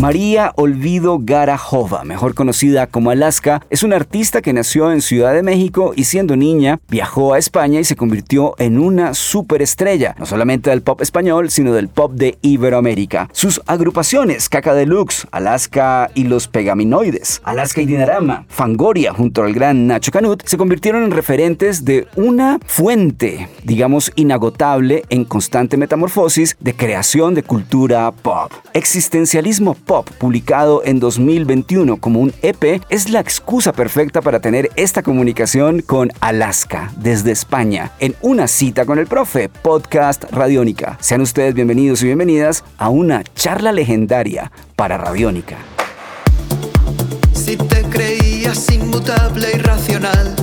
María Olvido Garajova, mejor conocida como Alaska, es una artista que nació en Ciudad de México y siendo niña viajó a España y se convirtió en una superestrella, no solamente del pop español, sino del pop de Iberoamérica. Sus agrupaciones, Caca Deluxe, Alaska y los Pegaminoides, Alaska y Dinarama, Fangoria junto al gran Nacho Canut, se convirtieron en referentes de una fuente, digamos, inagotable en constante metamorfosis de creación de cultura pop. Existencialismo Pop, publicado en 2021 como un EP, es la excusa perfecta para tener esta comunicación con Alaska desde España en una cita con el profe, podcast Radiónica. Sean ustedes bienvenidos y bienvenidas a una charla legendaria para Radiónica. Si te creías inmutable y racional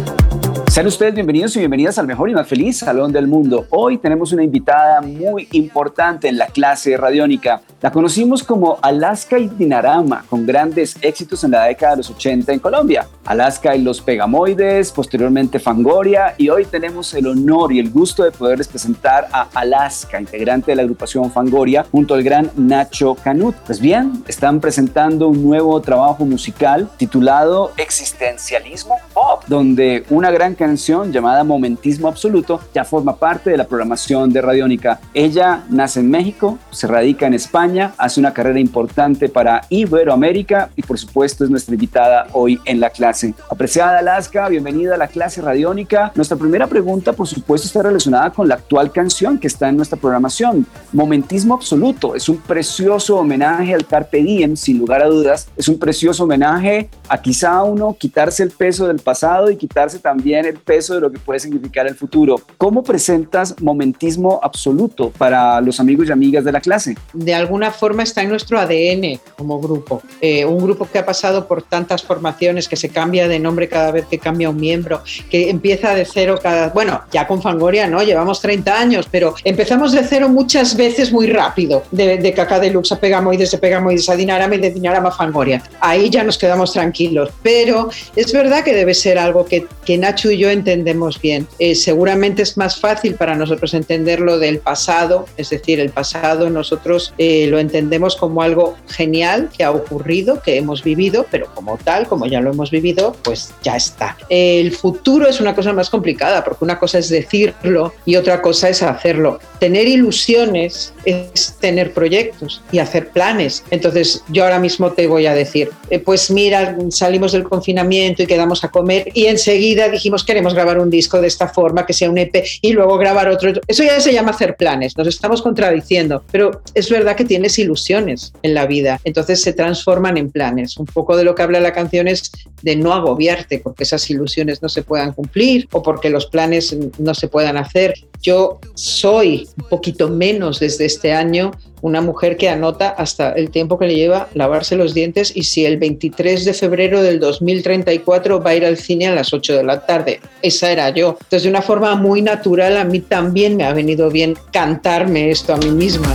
sean ustedes bienvenidos y bienvenidas al mejor y más feliz Salón del Mundo. Hoy tenemos una invitada muy importante en la clase radiónica. La conocimos como Alaska y Dinarama, con grandes éxitos en la década de los 80 en Colombia. Alaska y los Pegamoides, posteriormente Fangoria, y hoy tenemos el honor y el gusto de poderles presentar a Alaska, integrante de la agrupación Fangoria, junto al gran Nacho Canut. Pues bien, están presentando un nuevo trabajo musical titulado Existencialismo Pop, donde una gran canción llamada Momentismo Absoluto ya forma parte de la programación de Radiónica. Ella nace en México, se radica en España, hace una carrera importante para Iberoamérica y por supuesto es nuestra invitada hoy en la clase. Apreciada Alaska, bienvenida a la clase Radiónica. Nuestra primera pregunta por supuesto está relacionada con la actual canción que está en nuestra programación. Momentismo Absoluto es un precioso homenaje al Carpe Diem, sin lugar a dudas. Es un precioso homenaje a quizá uno quitarse el peso del pasado y quitarse también el peso de lo que puede significar el futuro. ¿Cómo presentas momentismo absoluto para los amigos y amigas de la clase? De alguna forma está en nuestro ADN como grupo. Eh, un grupo que ha pasado por tantas formaciones, que se cambia de nombre cada vez que cambia un miembro, que empieza de cero cada... Bueno, ya con Fangoria, ¿no? Llevamos 30 años, pero empezamos de cero muchas veces muy rápido. De, de Caca Deluxe a Pegamoides, de Pegamoides a Dinarama y de Dinarama a Fangoria. Ahí ya nos quedamos tranquilos. Pero es verdad que debe ser algo que, que Nacho y yo entendemos bien. Eh, seguramente es más fácil para nosotros entenderlo del pasado, es decir, el pasado nosotros eh, lo entendemos como algo genial que ha ocurrido, que hemos vivido, pero como tal, como ya lo hemos vivido, pues ya está. El futuro es una cosa más complicada, porque una cosa es decirlo y otra cosa es hacerlo. Tener ilusiones es tener proyectos y hacer planes. Entonces, yo ahora mismo te voy a decir, eh, pues mira, salimos del confinamiento y quedamos a comer y enseguida dijimos queremos grabar un disco de esta forma, que sea un EP, y luego grabar otro. Eso ya se llama hacer planes, nos estamos contradiciendo, pero es verdad que tienes ilusiones en la vida, entonces se transforman en planes. Un poco de lo que habla la canción es de no agobiarte porque esas ilusiones no se puedan cumplir o porque los planes no se puedan hacer. Yo soy un poquito menos desde este año una mujer que anota hasta el tiempo que le lleva lavarse los dientes y si el 23 de febrero del 2034 va a ir al cine a las 8 de la tarde. Esa era yo. Entonces, de una forma muy natural, a mí también me ha venido bien cantarme esto a mí misma.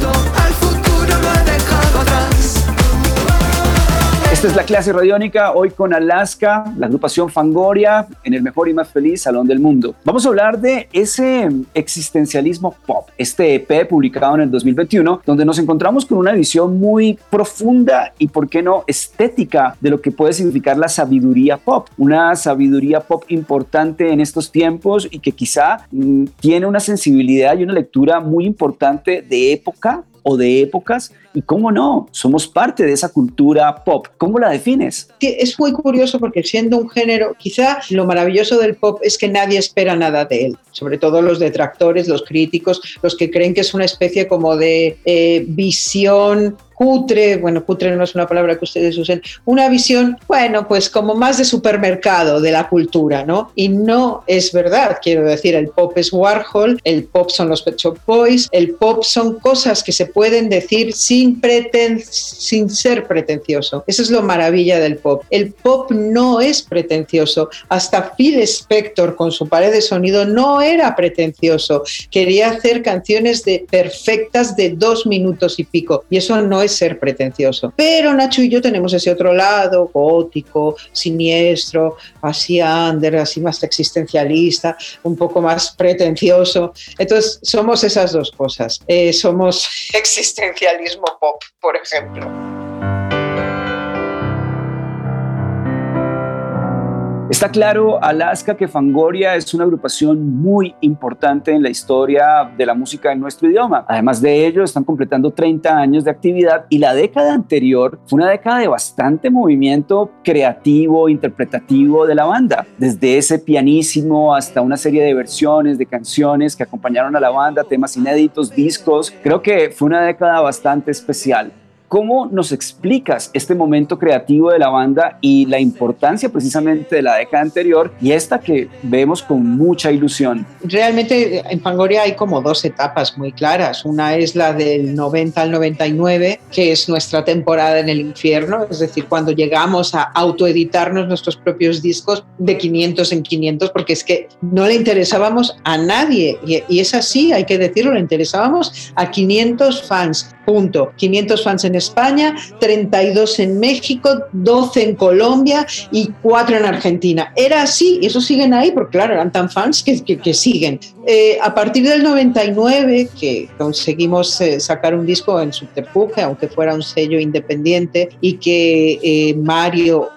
Esta es la clase radiónica, hoy con Alaska, la agrupación Fangoria, en el mejor y más feliz salón del mundo. Vamos a hablar de ese existencialismo pop, este EP publicado en el 2021, donde nos encontramos con una visión muy profunda y, por qué no, estética de lo que puede significar la sabiduría pop. Una sabiduría pop importante en estos tiempos y que quizá mm, tiene una sensibilidad y una lectura muy importante de época o de épocas y cómo no, somos parte de esa cultura pop. ¿Cómo la defines? Es muy curioso porque siendo un género, quizá lo maravilloso del pop es que nadie espera nada de él, sobre todo los detractores, los críticos, los que creen que es una especie como de eh, visión cutre, bueno, cutre no es una palabra que ustedes usen, una visión, bueno, pues como más de supermercado de la cultura, ¿no? Y no es verdad, quiero decir, el pop es Warhol, el pop son los Pet Shop Boys, el pop son cosas que se pueden decir sin, preten sin ser pretencioso. Eso es lo maravilla del pop. El pop no es pretencioso. Hasta Phil Spector con su pared de sonido no era pretencioso. Quería hacer canciones de perfectas de dos minutos y pico. Y eso no es ser pretencioso. Pero Nacho y yo tenemos ese otro lado, gótico, siniestro, así under, así más existencialista, un poco más pretencioso. Entonces, somos esas dos cosas. Eh, somos existencialismo pop, por ejemplo. Está claro, Alaska, que Fangoria es una agrupación muy importante en la historia de la música en nuestro idioma. Además de ello, están completando 30 años de actividad y la década anterior fue una década de bastante movimiento creativo, interpretativo de la banda. Desde ese pianísimo hasta una serie de versiones de canciones que acompañaron a la banda, temas inéditos, discos. Creo que fue una década bastante especial. ¿Cómo nos explicas este momento creativo de la banda y la importancia precisamente de la década anterior y esta que vemos con mucha ilusión? Realmente en Fangoria hay como dos etapas muy claras. Una es la del 90 al 99, que es nuestra temporada en el infierno, es decir, cuando llegamos a autoeditarnos nuestros propios discos de 500 en 500, porque es que no le interesábamos a nadie. Y, es así, hay que decirlo, le interesábamos a 500 fans, punto. 500 fans en España, 32 en México, 12 en Colombia y 4 en Argentina. Era así, y eso siguen ahí, porque claro, eran tan fans que, siguen. Eh, a partir del 99, que conseguimos eh, sacar un disco en Subterfuge, aunque fuera un sello independiente, y que eh, Mario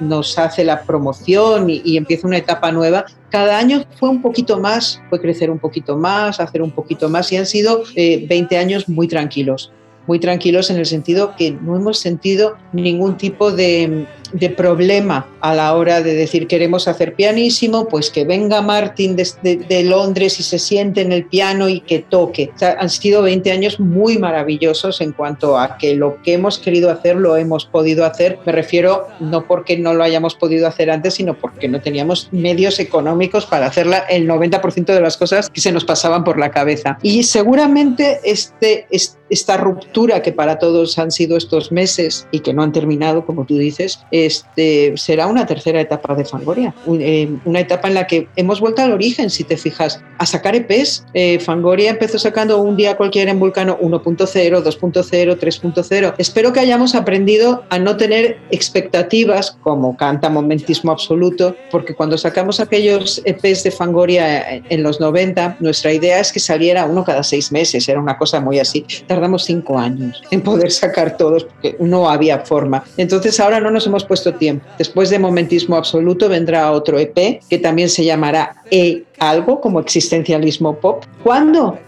nos hace la promoción y empieza una etapa nueva, cada año fue un poquito más, fue crecer un poquito más, hacer un poquito más y han sido 20 años muy tranquilos. Muy tranquilos en el sentido que no hemos sentido ningún tipo de, de problema a la hora de decir queremos hacer pianísimo, pues que venga Martin de, Londres y se siente en el piano y que toque. han sido 20 años muy maravillosos en cuanto a que lo que hemos querido hacer lo hemos podido hacer. Me refiero no porque no lo hayamos podido hacer antes, sino porque no teníamos medios económicos para hacer el 90% de las cosas que se nos pasaban por la cabeza. Y seguramente este, esta ruptura que para todos han sido estos meses y que no han terminado, como tú dices, este, será una tercera etapa de Fangoria, eh, una etapa en la que hemos vuelto al origen, si te fijas, a sacar EPs. Eh, Fangoria empezó sacando un día cualquiera en Vulcano 1.0, 2.0, 3.0. Espero que hayamos aprendido a no tener expectativas como canta Momentismo Absoluto, porque cuando sacamos aquellos EPs de Fangoria en los 90, nuestra idea es que saliera uno cada seis meses, era una cosa muy así. Tardamos cinco años en poder sacar todos porque no había forma. Entonces ahora no nos hemos puesto tiempo. Después de Momentismo Absoluto vendrá otro EP que también se llamará E algo como existencialismo pop. ¿Cuándo?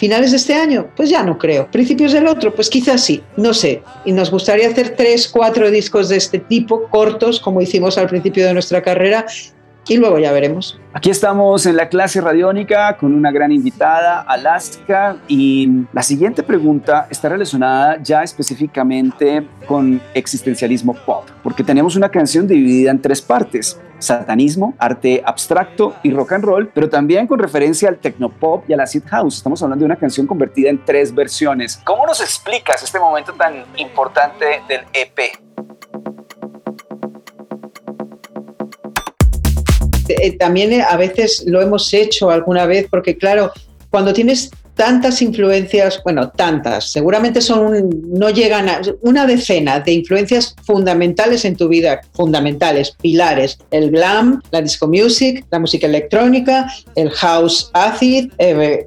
¿Finales de este año? Pues ya no creo. ¿Principios del otro? Pues quizás sí, no sé. Y nos gustaría hacer tres, cuatro discos de este tipo, cortos, como hicimos al principio de nuestra carrera, y luego ya veremos. Aquí estamos en la clase radiónica con una gran invitada, Alaska, y la siguiente pregunta está relacionada ya específicamente con existencialismo pop, porque tenemos una canción dividida en tres partes. Satanismo, arte abstracto y rock and roll, pero también con referencia al technopop y a la acid house. Estamos hablando de una canción convertida en tres versiones. ¿Cómo nos explicas este momento tan importante del EP? También eh, a veces lo hemos hecho alguna vez, porque claro, cuando tienes tantas influencias, bueno, tantas, seguramente son, no llegan a una decena de influencias fundamentales en tu vida, fundamentales, pilares, el glam, la disco music, la música electrónica, el house acid, eh,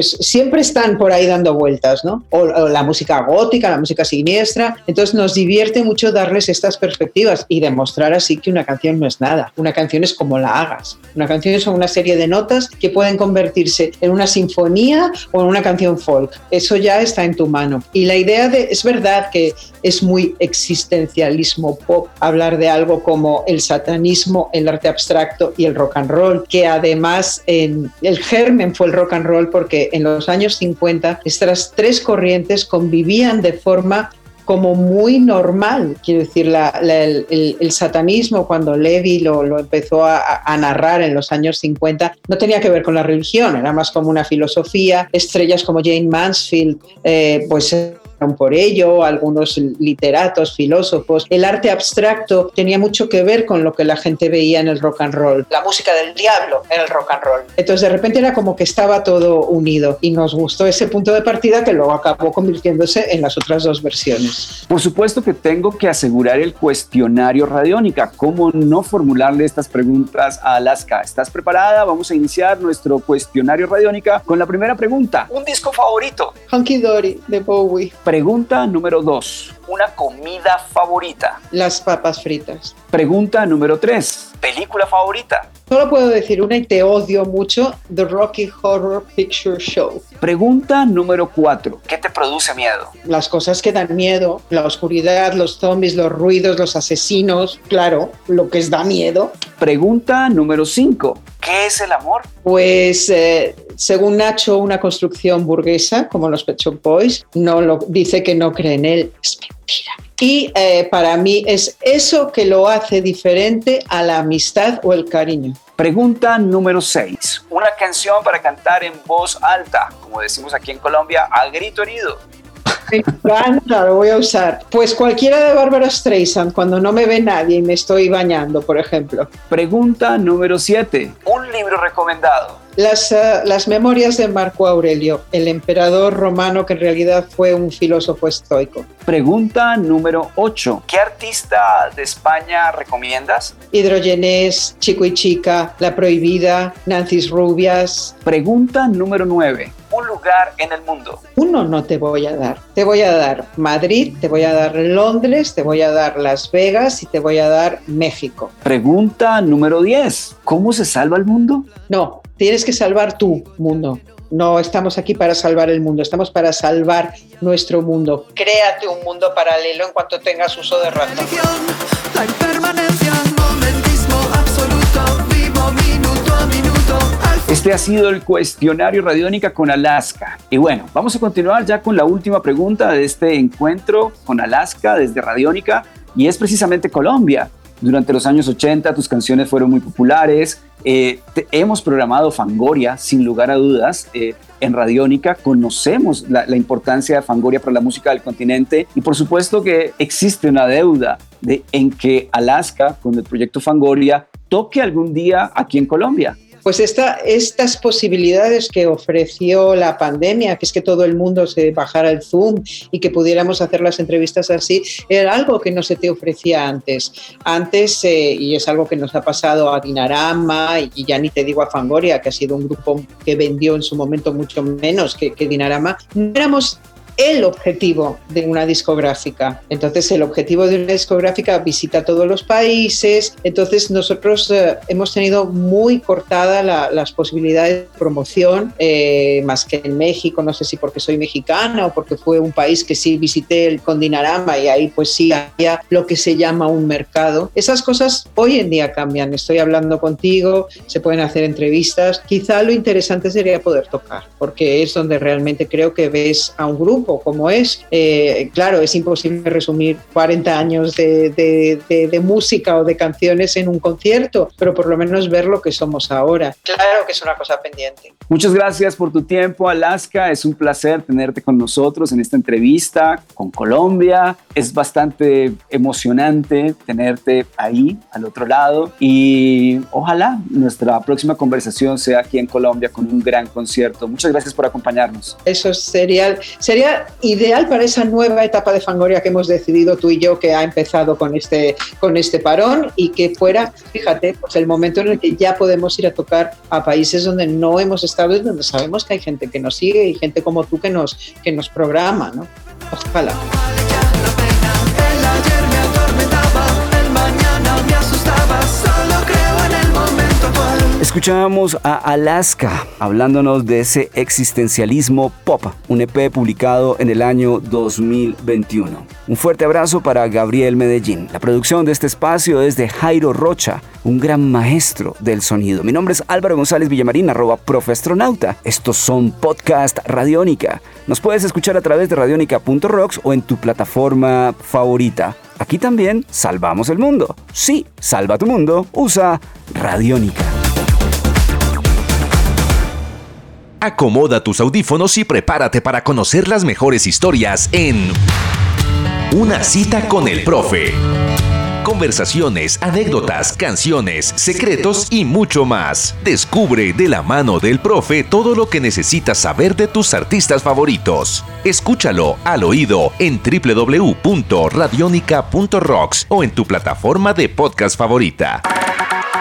siempre están por ahí dando vueltas, ¿no? O, o, la música gótica, la música siniestra, entonces nos divierte mucho darles estas perspectivas y demostrar así que una canción no es nada, una canción es como la hagas, una canción es una serie de notas que pueden convertirse en una sinfonía o una canción folk. Eso ya está en tu mano. Y la idea de, es verdad que es muy existencialismo pop hablar de algo como el satanismo, el arte abstracto y el rock and roll, que además el germen fue el rock and roll porque en los años 50 estas tres corrientes convivían de forma como muy normal. Quiero decir, el, satanismo, cuando Levi lo, empezó a, narrar en los años 50, no tenía que ver con la religión, era más como una filosofía. Estrellas como Jane Mansfield, eh, pues por ello, algunos literatos, filósofos. El arte abstracto tenía mucho que ver con lo que la gente veía en el rock and roll, la música del diablo en el rock and roll. Entonces de repente era como que estaba todo unido y nos gustó ese punto de partida que luego acabó convirtiéndose en las otras dos versiones. Por supuesto que tengo que asegurar el cuestionario Radiónica. ¿Cómo no formularle estas preguntas a Alaska? ¿Estás preparada? Vamos a iniciar nuestro cuestionario Radiónica con la primera pregunta. ¿Un disco favorito? Hunky Dory de Bowie. Pregunta número dos. ¿Una comida favorita? Las papas fritas. Pregunta número tres. ¿Película favorita? Solo puedo decir una y te odio mucho, The Rocky Horror Picture Show. Pregunta número cuatro. ¿Qué te produce miedo? Las cosas que dan miedo, la oscuridad, los zombies, los ruidos, los asesinos, claro, lo que es da miedo. Pregunta número cinco. ¿Qué es el amor? Pues eh, según Nacho, una construcción burguesa, como los Pet Boys, no lo, dice que no cree en él. Es mentira. Y eh, para mí es eso que lo hace diferente a la amistad o el cariño. Pregunta número 6. Una canción para cantar en voz alta, como decimos aquí en Colombia, a grito herido. Me encanta, lo voy a usar. Pues cualquiera de Bárbara Streisand, cuando no me ve nadie y me estoy bañando, por ejemplo. Pregunta número 7. Un libro recomendado. Las, uh, las, memorias de Marco Aurelio, el emperador romano que en realidad fue un filósofo estoico. Pregunta número 8. ¿Qué artista de España recomiendas? Hidrogenés, Chico y Chica, La Prohibida, Nancy's Rubias. Pregunta número 9. Un lugar en el mundo. Uno no te voy a dar. Te voy a dar Madrid, te voy a dar Londres, te voy a dar Las Vegas y te voy a dar México. Pregunta número 10. ¿Cómo se salva el mundo? No, tienes que salvar tu mundo. No estamos aquí para salvar el mundo, estamos para salvar nuestro mundo. Créate un mundo paralelo en cuanto tengas uso de razón. La Este ha sido el cuestionario Radiónica con Alaska. Y bueno, vamos a continuar ya con la última pregunta de este encuentro con Alaska desde Radiónica y es precisamente Colombia. Durante los años 80 tus canciones fueron muy populares. Eh, hemos programado Fangoria, sin lugar a dudas, eh, en Radiónica. Conocemos la, importancia de Fangoria para la música del continente y por supuesto que existe una deuda de, en que Alaska, con el proyecto Fangoria, toque algún día aquí en Colombia. Pues esta, estas posibilidades que ofreció la pandemia, que es que todo el mundo se bajara el Zoom y que pudiéramos hacer las entrevistas así, era algo que no se te ofrecía antes. Antes, eh, y es algo que nos ha pasado a Dinarama y ya ni te digo a Fangoria, que ha sido un grupo que vendió en su momento mucho menos que, que Dinarama, no éramos el objetivo de una discográfica. Entonces, el objetivo de una discográfica visita todos los países. Entonces, nosotros eh, hemos tenido muy cortada la, las posibilidades de promoción, eh, más que en México, no sé si porque soy mexicana o porque fue un país que sí visité el Condinarama y ahí pues sí había lo que se llama un mercado. Esas cosas hoy en día cambian. Estoy hablando contigo, se pueden hacer entrevistas. Quizá lo interesante sería poder tocar, porque es donde realmente creo que ves a un grupo como es. Eh, claro, es imposible resumir 40 años de, de, de, de, música o de canciones en un concierto, pero por lo menos ver lo que somos ahora. Claro que es una cosa pendiente. Muchas gracias por tu tiempo, Alaska. Es un placer tenerte con nosotros en esta entrevista con Colombia. Es bastante emocionante tenerte ahí, al otro lado. Y ojalá nuestra próxima conversación sea aquí en Colombia con un gran concierto. Muchas gracias por acompañarnos. Eso sería, sería ideal para esa nueva etapa de Fangoria que hemos decidido tú y yo que ha empezado con este, con este parón y que fuera, fíjate, pues el momento en el que ya podemos ir a tocar a países donde no hemos estado y donde sabemos que hay gente que nos sigue y gente como tú que nos, que nos programa, ¿no? Ojalá. Escuchábamos a Alaska hablándonos de ese existencialismo pop, un EP publicado en el año 2021. Un fuerte abrazo para Gabriel Medellín. La producción de este espacio es de Jairo Rocha, un gran maestro del sonido. Mi nombre es Álvaro González Villamarín, arroba profestronauta. Estos son Podcast Radiónica. Nos puedes escuchar a través de radionica.rocks o en tu plataforma favorita. Aquí también salvamos el mundo. Sí, salva tu mundo. Usa Radiónica. Acomoda tus audífonos y prepárate para conocer las mejores historias en Una cita con el profe. Conversaciones, anécdotas, canciones, secretos y mucho más. Descubre de la mano del profe todo lo que necesitas saber de tus artistas favoritos. Escúchalo al oído en www.radionica.rocks o en tu plataforma de podcast favorita.